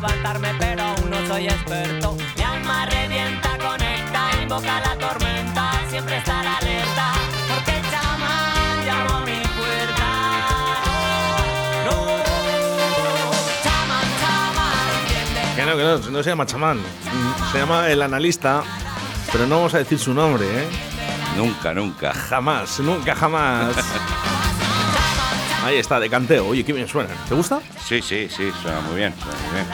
levantarme, pero aún no soy experto. Mi alma revienta, conecta, invoca la tormenta. Siempre estar alerta, porque el chamán llamó a mi puerta. No, no. Chamán, chamán. Que no, que no, no se llama chamán. Se llama el analista, pero no vamos a decir su nombre, ¿eh? Nunca, nunca. Jamás, nunca jamás. Ahí está, de canteo. Oye, qué bien suena. ¿Te gusta? Sí, sí, sí, suena muy bien, suena muy bien.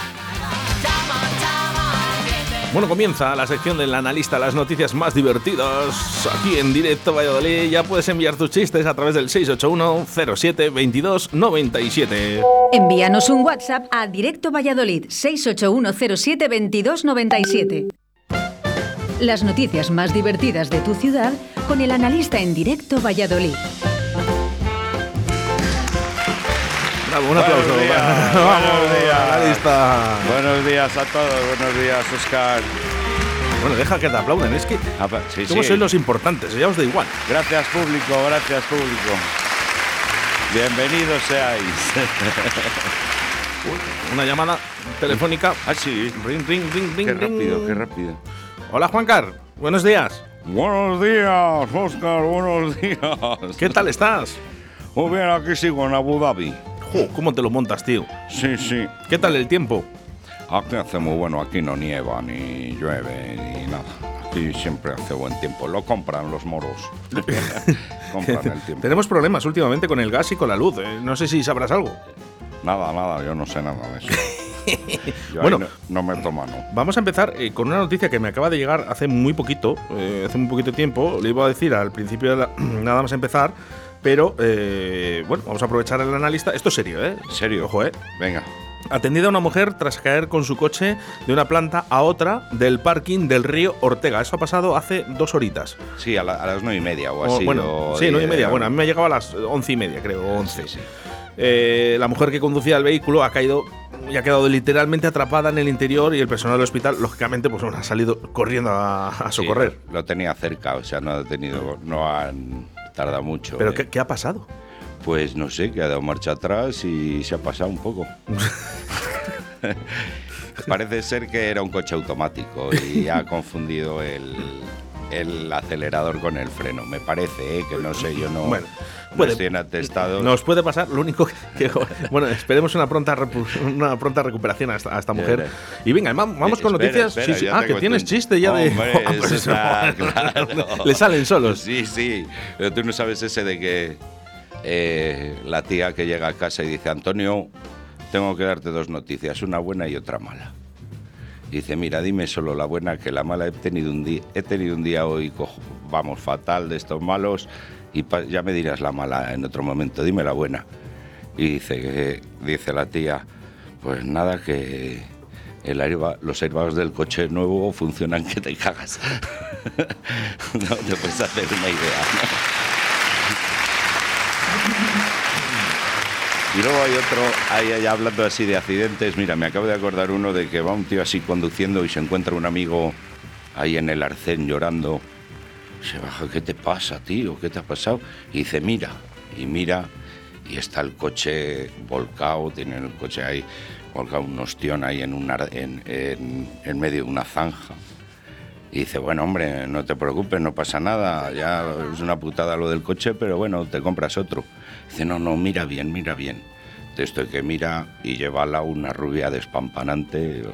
Bueno, comienza la sección del analista, las noticias más divertidas. Aquí en directo Valladolid ya puedes enviar tus chistes a través del 681 07 22 97. Envíanos un WhatsApp a Directo Valladolid 681072297. Las noticias más divertidas de tu ciudad con el analista en Directo Valladolid. Un aplauso. Buenos días, Vamos, buenos días. analista. Buenos días a todos, buenos días, Oscar. Bueno, deja que te aplauden. Es que Ah, sí, somos sí. sois los importantes, ya os da igual. Gracias, público, gracias, público. Bienvenidos seáis. Una llamada telefónica. ah, sí. Ring, ring, ring, ring. Qué rápido, qué rápido. Hola, Juancar. Buenos días. Buenos días, Oscar, buenos días. ¿Qué tal estás? Muy bien, aquí sigo en Abu Dhabi. Jo, ¿Cómo te lo montas, tío? Sí, sí. ¿Qué tal el tiempo? Aquí hace muy bueno, aquí no nieva, ni llueve, ni nada. Aquí siempre hace buen tiempo. Lo compran los moros. compran el tiempo. Tenemos problemas últimamente con el gas y con la luz. eh. No sé si sabrás algo. Nada, nada, yo no sé nada de eso. Yo Bueno. no, no meto mano. Vamos a empezar eh, con una noticia que me acaba de llegar hace muy poquito, eh, hace muy poquito tiempo. Le iba a decir al principio, de la- nada más empezar, pero eh, bueno, vamos a aprovechar el analista. Esto es serio, ¿eh? ¿En serio? Ojo, ¿eh? Venga. Atendida a una mujer tras caer con su coche de una planta a otra del parking del río Ortega. Eso ha pasado hace dos horitas. Sí, a, la- a las nueve y media o O, así. bueno, o sí, nueve y media. Bueno, a mí me ha llegado a las once y media, creo, once. Sí, sí. Eh, la mujer que conducía el vehículo ha caído y ha quedado literalmente atrapada en el interior y el personal del hospital, lógicamente, pues bueno, ha salido corriendo a, socorrer. lo, lo tenía cerca, o sea, no ha tenido, no han tardado mucho. Pero eh. ¿qué, qué ha pasado? Pues no sé, que ha dado marcha atrás y se ha pasado un poco. Parece ser que era un coche automático y ha confundido el, el acelerador con el freno. Me parece, ¿eh? que no sé, yo no, Bueno, no puede- atestado. Nos puede pasar, lo único que, bueno, esperemos una pronta una pronta recuperación a esta, a esta mujer. Y venga, vam- vamos con Espera, noticias. espera, Sí, sí. ya Ah, que tienes chiste ya de. Ah, pues está claro. Le salen solos. Sí, sí. Pero tú no sabes ese de que eh, la tía que llega a casa y dice, Antonio, tengo que darte dos noticias, una buena y otra mala. Y dice, mira, dime solo la buena, que la mala he tenido un día, he tenido un día hoy, cojo- vamos, fatal de estos malos, y ya me dirás la mala en otro momento, dime la buena. Y dice, que- dice la tía, pues nada, que el los airbags del coche nuevo funcionan que te cagas. no te puedes hacer una idea. Y luego hay otro, ahí, ahí hablando así de accidentes, mira, me acabo de acordar uno de que va un tío así conduciendo y se encuentra un amigo ahí en el arcén llorando. Se baja, ¿qué te pasa, tío? ¿Qué te ha pasado? Y dice, mira, y mira, y está el coche volcado, tiene el coche ahí volcado, un ostión ahí en, un ar- en, en- en medio de una zanja. Y dice, bueno, hombre, no te preocupes, no pasa nada, ya es una putada lo del coche, pero bueno, te compras otro. Dice, no, no, mira bien, mira bien. De esto que mira y lleva lado una rubia despampanante,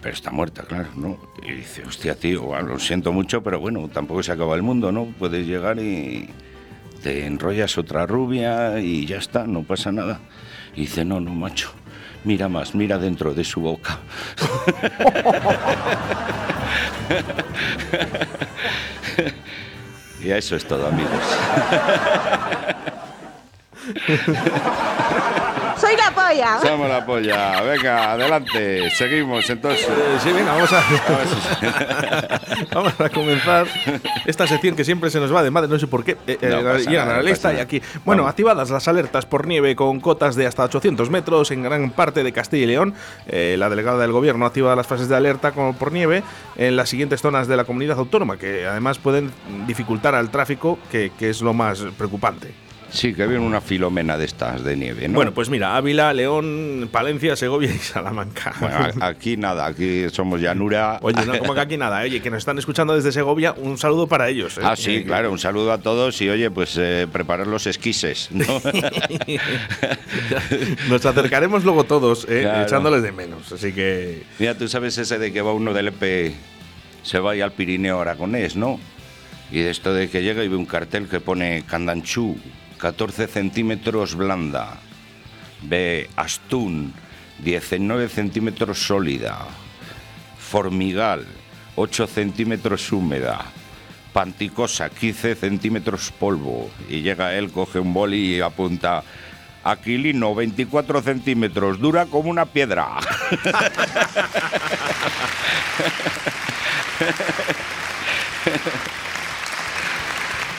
pero está muerta, claro, ¿no? Y dice, hostia, tío, lo siento mucho, pero bueno, tampoco se acaba el mundo, ¿no? Puedes llegar y te enrollas otra rubia y ya está, no pasa nada. Y dice, no, no, macho, mira más, mira dentro de su boca. y eso es todo, amigos. Soy la polla. Somos la polla. Venga, adelante. Seguimos entonces. Eh, sí, venga, vamos a, vamos a comenzar esta sección que siempre se nos va de madre, no sé por qué. Eh, eh, No pasa llegan nada, a la lista y aquí. Bueno, Vamos. activadas las alertas por nieve con cotas de hasta 800 metros en gran parte de Castilla y León. Eh, la delegada del gobierno activa las fases de alerta como por nieve en las siguientes zonas de la comunidad autónoma, que además pueden dificultar al tráfico, que, que es lo más preocupante. Sí, que viene una filomena de estas de nieve, ¿no? Bueno, pues mira, Ávila, León, Palencia, Segovia y Salamanca. Bueno, aquí nada, aquí somos llanura. Oye, no, como que aquí nada, oye, que nos están escuchando desde Segovia, un saludo para ellos. ¿eh? Ah, sí, Eh, claro, un saludo a todos y oye, pues eh, preparar los esquises, ¿no? Nos acercaremos luego todos, ¿eh? Claro. echándoles de menos. Así que. Mira, tú sabes ese de que va uno del EP, se va al Pirineo Aragonés, ¿no? Y de esto de que llega y ve un cartel que pone Candanchú, 14 centímetros blanda. Ve Astún, 19 centímetros sólida. Formigal, 8 centímetros húmeda. Panticosa, 15 centímetros polvo. Y llega él, coge un boli y apunta. Aquilino, 24 centímetros, dura como una piedra.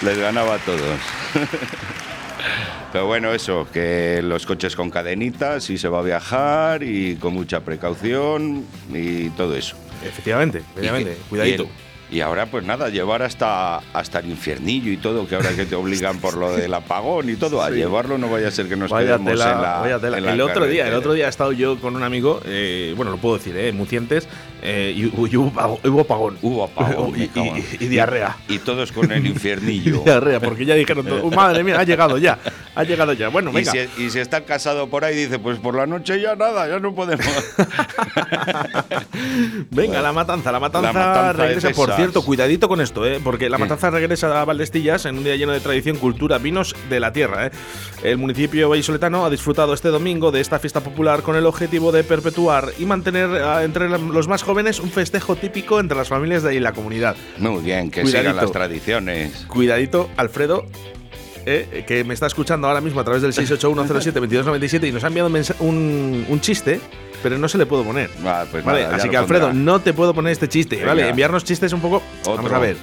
Les ganaba a todos. Pero bueno, eso, que los coches con cadenitas y se va a viajar y con mucha precaución y todo eso. Efectivamente, efectivamente. Cuidadito. Y, ahora, pues nada, llevar hasta, hasta el infiernillo y todo, que ahora que te obligan por lo del apagón y todo, a llevarlo no vaya a ser que nos Vaya quedemos tela, en la. vaya tela. en la El otro día, el otro día he estado yo con un amigo, eh, bueno, lo puedo decir, eh, Mucientes, eh, y, y hubo, hubo apagón. Hubo apagón, y, diarrea. Y todos con el infiernillo. Diarrea, porque ya dijeron, todo, "Uh, madre mía, ha llegado ya, ha llegado ya. Bueno, Y venga. si, y si está casado por ahí, dice, pues por la noche ya nada, ya no podemos. Venga, la matanza, la matanza, La matanza regresa. es Por cierto, cuidadito con esto, ¿eh? porque la ¿Qué? matanza regresa a Valdestillas en un día lleno de tradición, cultura, vinos de la tierra. ¿eh? El municipio vallisoletano ha disfrutado este domingo de esta fiesta popular con el objetivo de perpetuar y mantener ah, entre los más jóvenes un festejo típico entre las familias de ahí la comunidad. Muy bien, que Cuidadito. sigan las tradiciones. Cuidadito, Alfredo. Eh, que me está escuchando ahora mismo a través del 681072297 y nos ha enviado un, un, chiste, pero no se le puedo poner. Ah, pues Vale, nada, así que Alfredo, pondrá. no te puedo poner este chiste, Venga. ¿vale? Enviarnos chistes un poco. Vamos a ver.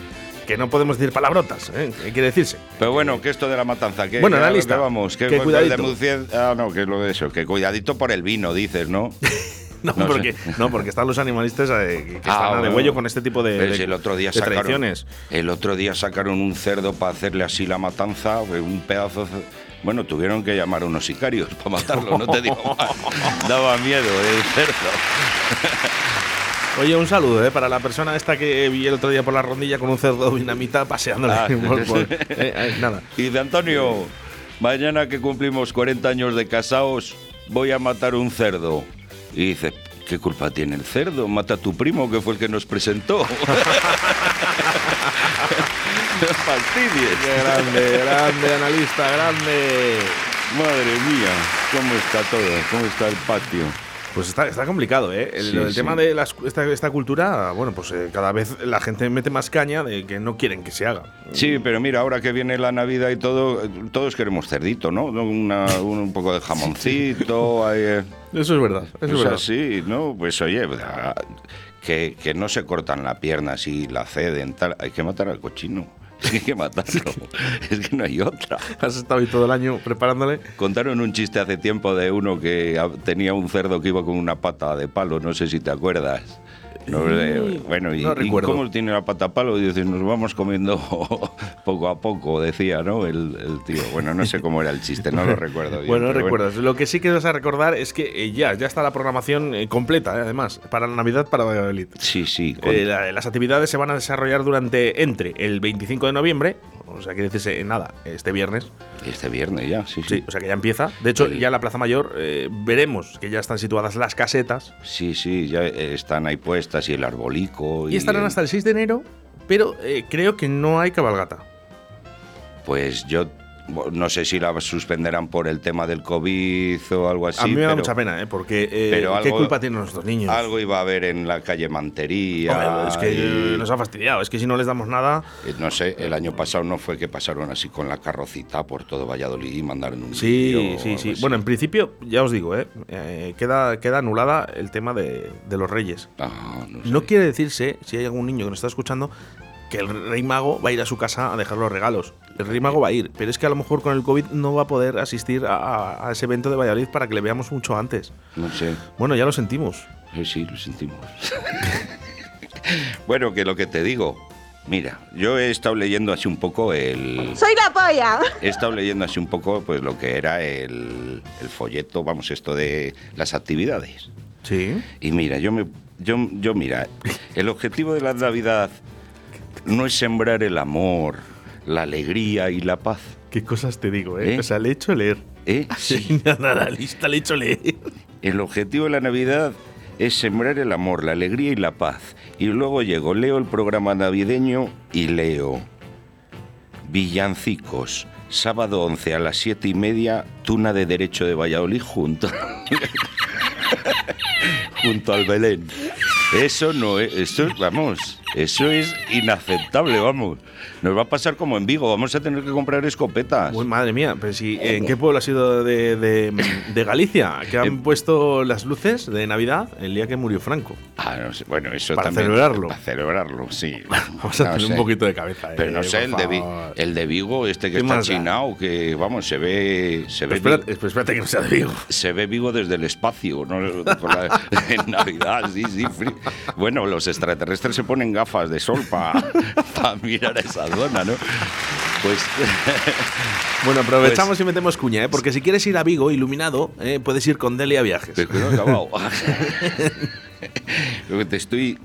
Que no podemos decir palabrotas, ¿eh? ¿Qué quiere decirse? Pero bueno, que esto de la matanza, que Bueno, la lista. que vamos, que, de ah, no, que es lo de eso, que cuidadito por el vino, dices, ¿no? No, No sé. porque, no porque están los animalistas eh, que, Ah, están a de huello con este tipo de, el otro día sacaron, el otro día sacaron un cerdo para hacerle así la matanza, un pedazo. Bueno, tuvieron que llamar a unos sicarios para matarlo, no te digo más. Daba miedo el cerdo. Oye, un saludo ¿eh? para la persona esta que vi el otro día por la rondilla con un cerdo dinamita paseándole. Ah. por- por- eh, eh, nada. Y de Antonio, mañana que cumplimos 40 años de casados, voy a matar un cerdo. Y dice, ¿qué culpa tiene el cerdo? Mata a tu primo, que fue el que nos presentó. Fastidies. Qué grande, grande, analista, grande. Madre mía, ¿cómo está todo? ¿Cómo está el patio? Pues está, está complicado, ¿eh? El, Sí, el sí. tema de las- esta, esta cultura, bueno, pues eh, cada vez la gente mete más caña de que no quieren que se haga. Sí, pero mira, ahora que viene la Navidad y todo, eh, todos queremos cerdito, ¿no? Una- un, un poco de jamoncito, ahí, eh, Eso es verdad, eso es pues verdad. así, ¿no? Pues oye, que, que no se cortan la pierna si la ceden, tal. Hay que matar al cochino. Es que hay que matarlo. es que no hay otra. Has estado ahí todo el año preparándole. Contaron un chiste hace tiempo de uno que tenía un cerdo que iba con una pata de palo, no sé si te acuerdas. No, eh, bueno, y, no y recuerdo. cómo tiene la pata palo? Y dice, nos vamos comiendo poco a poco, decía, ¿no? El, el tío. Bueno, no sé cómo era el chiste, no lo recuerdo. bien, Bueno, no recuerdas. Lo que sí que vas a recordar es que eh, ya, ya está la programación eh, completa, eh, además, para la Navidad para Valladolid. Sí, sí. con- Eh, la- las actividades se van a desarrollar durante entre el 25 de noviembre, o sea, que decirse nada, este viernes, Este viernes ya, sí, sí, sí. o sea que ya empieza. De hecho, El- ya en la Plaza Mayor eh, veremos que ya están situadas las casetas Sí, sí, ya eh, están ahí puestas y el arbolico. y estarán el- hasta el 6 de enero, pero eh, creo que no hay cabalgata. Pues yo no sé si la suspenderán por el tema del COVID o algo así. a mí me da pero- mucha pena, ¿eh? porque eh, pero ¿qué algo- culpa tienen nuestros niños? Algo iba a haber en la calle Mantería. Hombre, es que y- nos ha fastidiado, es que si no les damos nada... eh, No sé, el año pasado no fue que pasaron así con la carrocita por todo Valladolid y mandaron un Sí, sí, sí. así. Bueno, en principio, ya os digo, ¿eh? Queda, queda anulada el tema de, de los reyes. Ah, no sé. No quiere decirse, si hay algún niño que nos está escuchando, que el rey mago va a ir a su casa a dejar los regalos. El rey mago va a ir, pero es que a lo mejor con el COVID no va a poder asistir a, ese evento de Valladolid para que le veamos mucho antes. No sé. Bueno, ya lo sentimos. Eh, Sí, lo sentimos. bueno, que lo que te digo. Mira, yo he estado leyendo así un poco el. ¡Soy la polla! He estado leyendo así un poco pues lo que era el, el folleto, vamos, esto de las actividades. Sí. Y mira, yo me. Yo, yo mira, el objetivo de la Navidad no es sembrar el amor, la alegría y la paz. ¿Qué cosas te digo, eh? ¿Eh? O sea, le he hecho leer. ¿Eh? Sí. Nada, la lista le he hecho leer. El objetivo de la Navidad es sembrar el amor, la alegría y la paz. Y luego llego, leo el programa navideño y leo Villancicos, sábado 11 a las 7 y media, Tuna de Derecho de Valladolid junto, junto al Belén. Eso no es, eso es- vamos, eso es inaceptable, vamos. Nos va a pasar como en Vigo, vamos a tener que comprar escopetas. Uy, madre mía, pero si, ¿en qué pueblo ha sido de, de- de Galicia? Que han puesto las luces de Navidad el día que murió Franco. Ah, no sé, bueno, eso Para también- celebrarlo. Para celebrarlo, sí. Vamos a No tener sé. un poquito de cabeza. Pero eh, no sé, por el de, Vi- favor. el de Vigo, este que ¿Qué está chinado, que vamos, se ve, se ve, Pero espérate, pero espérate que no sea de Vigo. se ve vivo desde el espacio, ¿no? En Navidad, sí, sí. Bueno, los extraterrestres se ponen gafas de sol para mirar a esa zona, ¿no? Pues Bueno, aprovechamos Pues- y metemos cuña, ¿eh? porque si quieres ir a Vigo iluminado, ¿eh? puedes ir con Delia Viajes. Pero no he acabado. Lo que te estoy.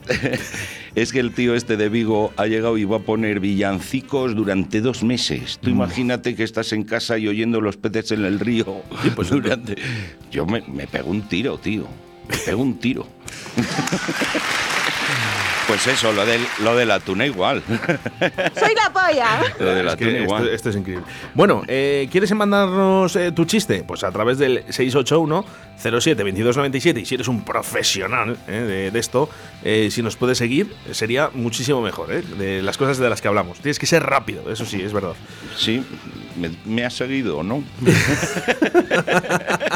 Es que el tío este de Vigo ha llegado y va a poner villancicos durante dos meses. Tú imagínate que estás en casa y oyendo los peces en el río. pues, durante... Yo me, me pego un tiro, tío. Me pego un tiro. Pues eso, lo, del, lo de la tuna igual. ¡Soy la polla! Lo de la Es que tuna esto, igual. esto es increíble. Bueno, eh, ¿quieres mandarnos eh, tu chiste? Pues a través del 681 07 2297 y si eres un profesional eh, de, de esto, eh, si nos puedes seguir, sería muchísimo mejor, eh, de las cosas de las que hablamos. Tienes que ser rápido, eso sí, es verdad. Sí, me, me ha seguido, ¿no?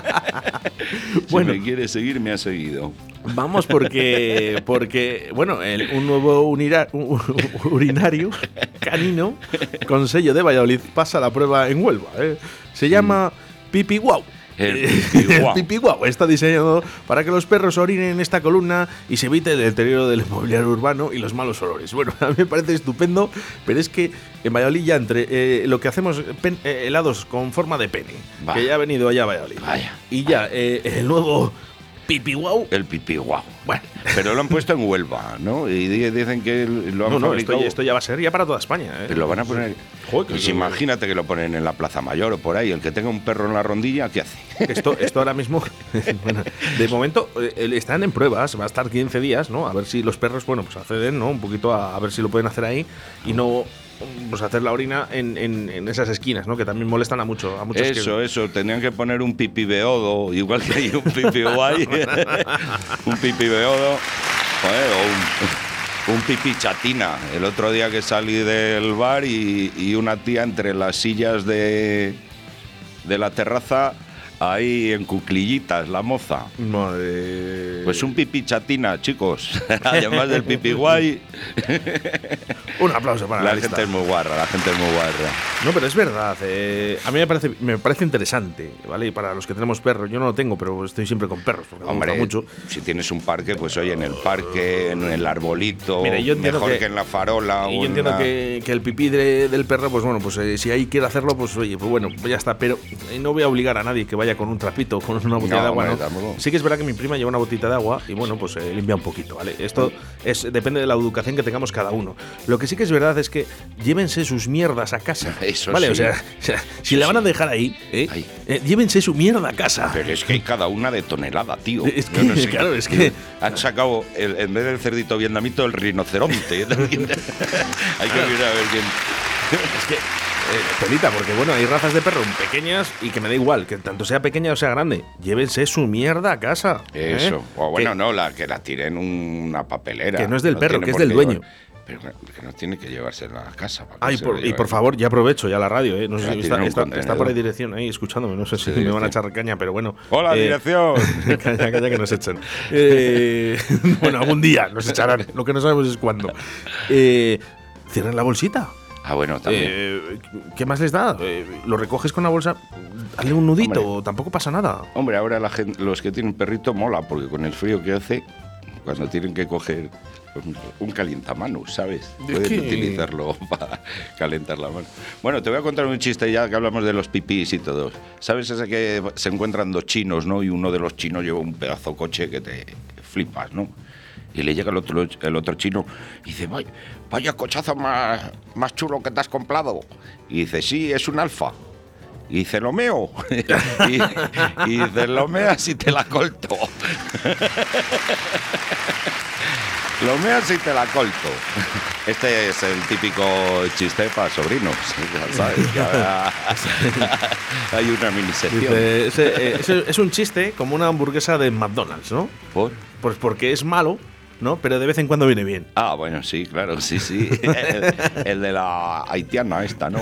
Bueno. Si me quiere seguir, me ha seguido. Vamos porque, porque bueno, el- un nuevo unira- un- urinario canino con sello de Valladolid pasa la prueba en Huelva. ¿eh? Se llama Pipi Guau. El Eh, Pipi Guau. el Pipi Guau está diseñado para que los perros orinen en esta columna y se evite el deterioro del mobiliario urbano y los malos olores. Bueno, a mí me parece estupendo, pero es que en Valladolid ya entre eh, lo que hacemos pen- eh, helados con forma de pene, Va. que ya ha venido allá a Valladolid. Vaya. Y ya eh, el nuevo Pipi Guau El pipí guau. bueno, Pero lo han puesto en Huelva, ¿no? Y di- dicen que lo han no, no, esto, fabricado. ya- esto ya va a ser ya para toda España. ¿eh? Pero lo van a poner. Joder, que- Pues imagínate que lo ponen en la Plaza Mayor o por ahí. El que tenga un perro en la rondilla, ¿qué hace? Esto, esto ahora mismo, bueno, de momento eh, están en pruebas, va a estar 15 días, ¿no? A ver si los perros, bueno, pues acceden, ¿no? Un poquito a, a ver si lo pueden hacer ahí y no pues hacer la orina en, en- en esas esquinas, ¿no? Que también molestan a mucho a muchos que- Eso, eso. Tenían que poner un pipi beodo, igual que hay un pipi guay. un pipi beodo. joder, o un, un pipi chatina. El otro día que salí del bar y, y una tía entre las sillas de, de la terraza, ahí en cuclillitas, la moza. Madre- Pues un pipi chatina, chicos. Además del pipi guay, Un aplauso para la, la gente es muy guarra, la gente es muy guarra. No, pero es verdad. eh, a mí me parece, me parece interesante, ¿vale? Y para los que tenemos perros, yo no lo tengo, pero estoy siempre con perros, porque me Hombre, gusta mucho. si tienes un parque, pues oye, en el parque, en el arbolito, Mira, yo entiendo mejor que- que, en la farola. Y yo en entiendo que, que el pipí de- del perro, pues bueno, pues eh, si ahí quiere hacerlo, pues oye, pues bueno, pues ya está. Pero eh, no voy a obligar a nadie que vaya con un trapito con una botella No, de agua. Sí que es verdad que mi prima lleva una botita de agua y bueno, pues eh, limpia un poquito, ¿vale? Esto es, depende de la educación que tengamos cada uno. Lo que sí que es verdad es que llévense sus mierdas a casa. Eso ¿Vale? sí. O sea, o sea, si la van a dejar ahí, ¿eh? Ahí. Eh, llévense su mierda a casa. Pero es que hay cada una de tonelada, tío. Es claro, es que- Han sacado, el- en vez del cerdito vietnamito, el rinoceronte. hay que mirar a ver quién. Es que eh, telita, porque bueno, hay razas de perro pequeñas y que me da igual, que tanto sea pequeña o sea grande, llévense su mierda a casa. ¿eh? Eso. O bueno, Que- no, la que la tire en una papelera. Que no es del perro, que es del dueño. llevar- pero que- no tiene que llevársela a casa. ¿para qué Ay, se por- lo y por favor, ya aprovecho ya la radio, ¿eh? No sé si está, está- por ahí dirección ahí escuchándome, no sé si Sí, me van a echar caña, pero bueno. Hola, Eh, dirección. calla, calla que nos echan. Eh, bueno, algún día nos echarán, lo que no sabemos es cuándo. Eh, cierren la bolsita. Ah, bueno, también. Eh, ¿Qué más les da? Eh, ¿Lo recoges con la bolsa? Hazle un nudito, Hombre. tampoco pasa nada. Hombre, ahora la gente, los que tienen perrito mola, porque con el frío que hace, cuando tienen que coger un, calientamanos, ¿sabes? Es Pueden que- utilizarlo para calentar la mano. Bueno, te voy a contar un chiste ya que hablamos de los pipís y todo. ¿Sabes ese que se encuentran dos chinos, ¿no? Y uno de los chinos lleva un pedazo coche que te flipas, ¿no? Y le llega el otro, el otro chino y dice, vaya, vaya cochazo más, más chulo que te has comprado. Y dice, sí, es un alfa. Y dice, lo meo. y, y dice, lo meas y te la colto. lo meas y te la colto. Este es el típico chiste para sobrinos. ya sabes, que ahora hay una mini sección. Dice, ese, eh, es un chiste como una hamburguesa de McDonald's, ¿no? ¿Por? Pues porque es malo, ¿no? Pero de vez en cuando viene bien. Ah, bueno, sí, claro, sí, sí. El, el de la haitiana esta, ¿no?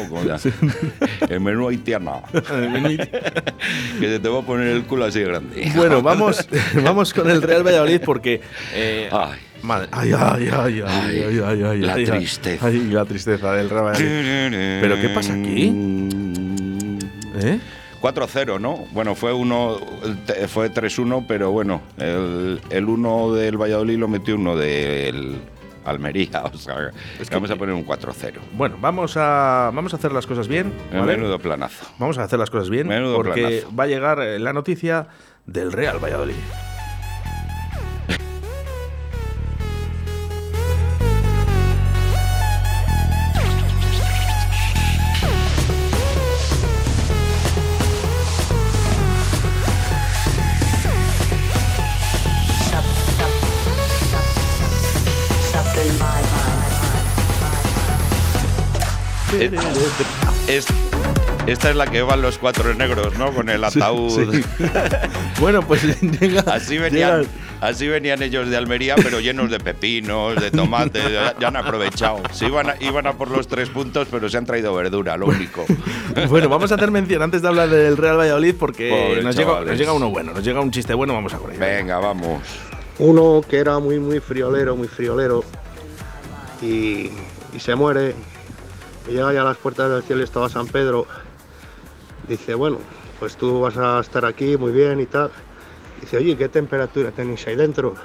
El menú haitiana. que se te va a poner el culo así grande. Bueno, vamos, vamos con el Real Valladolid porque. eh, Ay. madre- ay, ay, ay, ay, Ay, ay, ay, la ay. tristeza. Ay, la tristeza del Real Valladolid. ¿Pero qué pasa aquí? ¿Eh? 4-0, ¿no? Bueno, fue uno, fue 3-1, pero bueno, el, el uno del Valladolid lo metió uno del Almería. O sea, Es que- vamos a poner un 4-0. Bueno, vamos a, vamos a hacer las cosas bien. ¿vale? Menudo planazo. Vamos a hacer las cosas bien Menudo porque planazo. va a llegar eh, la noticia del Real Valladolid. Es- esta es la que van los cuatro negros, ¿no? Con el ataúd. Sí. bueno, pues llega. Así venían, llega- así venían ellos de Almería, pero llenos de pepinos, de tomates, ya, ya han aprovechado. Iban, a, iban a por los tres puntos, pero se han traído verdura, lo único. Bueno, vamos a hacer mención antes de hablar del Real Valladolid porque nos llega, chavales. nos llega uno bueno, nos llega un chiste bueno, vamos a por ello. Venga, vamos. Uno que era muy, muy friolero, muy friolero, y, y se muere. Llega ya a las puertas del cielo estaba San Pedro. Dice, bueno, pues tú vas a estar aquí muy bien y tal. Dice, oye, ¿qué temperatura tenéis ahí dentro?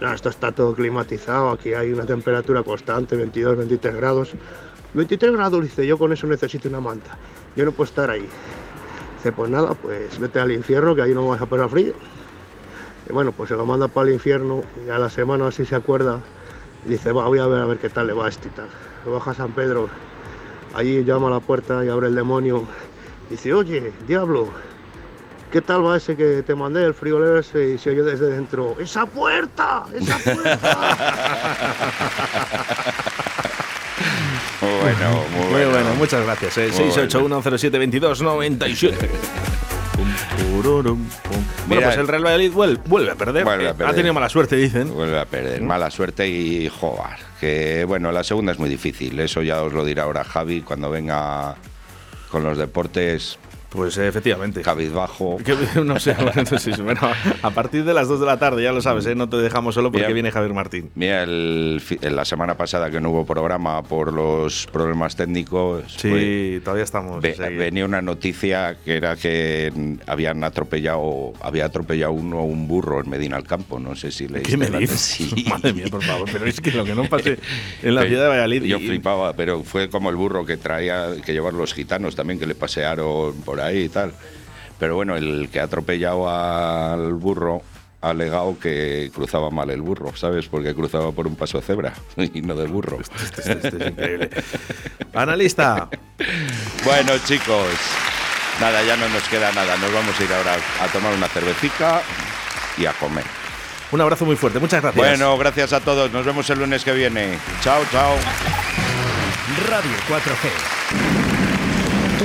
No, esto está todo climatizado, aquí hay una temperatura constante, 22, 23 grados. 23 grados, dice, yo con eso necesito una manta. Yo no puedo estar ahí. Dice, pues nada, pues vete al infierno, que ahí no vas a pasar frío. Y bueno, pues se lo manda para el infierno y a la semana así se acuerda dice, voy a ver a ver qué tal le va a este y tal. Lo baja San Pedro, allí llama a la puerta y abre el demonio. Dice, oye, diablo, ¿qué tal va ese que te mandé, el friolero ese? Y se oye desde dentro, ¡esa puerta! ¡esa puerta! Muy bueno, muy Muy bueno. bueno, muchas gracias. Eh. Muy 681072297. Bueno, pues el Real Valladolid vuel- vuelve a perder. Vuelve a perder. Ha tenido mala suerte, dicen. Vuelve a perder, mala suerte y joder. Que bueno, la segunda es muy difícil. Eso ya os lo dirá ahora Javi cuando venga con los deportes. Pues eh, efectivamente. Cabizbajo. Que- no sé, sí, bueno, a partir de las 2 de la tarde, ya lo sabes, ¿eh? no te dejamos solo porque Bien. viene Javier Martín. Mira, el fi- la semana pasada que no hubo programa por los problemas técnicos. Sí, pues, todavía estamos. ve- venía una noticia que era que habían atropellado, había atropellado uno a un burro en Medina al Campo. No sé si leíste ¿Qué me dices? Sí. Madre mía, por favor, pero es que lo que no pase en la Pero ciudad de Valladolid. Yo y- flipaba, pero fue como el burro que traía, que llevar los gitanos también, que le pasearon por ahí y tal. Pero bueno, el que ha atropellado al burro ha alegado que cruzaba mal el burro, ¿sabes? Porque cruzaba por un paso de cebra y no de burro. Esto, esto- esto es increíble. Analista, Bueno, chicos, nada, ya no nos queda nada. Nos vamos a ir ahora a tomar una cervecita y a comer. un abrazo muy fuerte. Muchas gracias. Bueno, gracias a todos. Nos vemos el lunes que viene. Chao, chao. Radio 4G.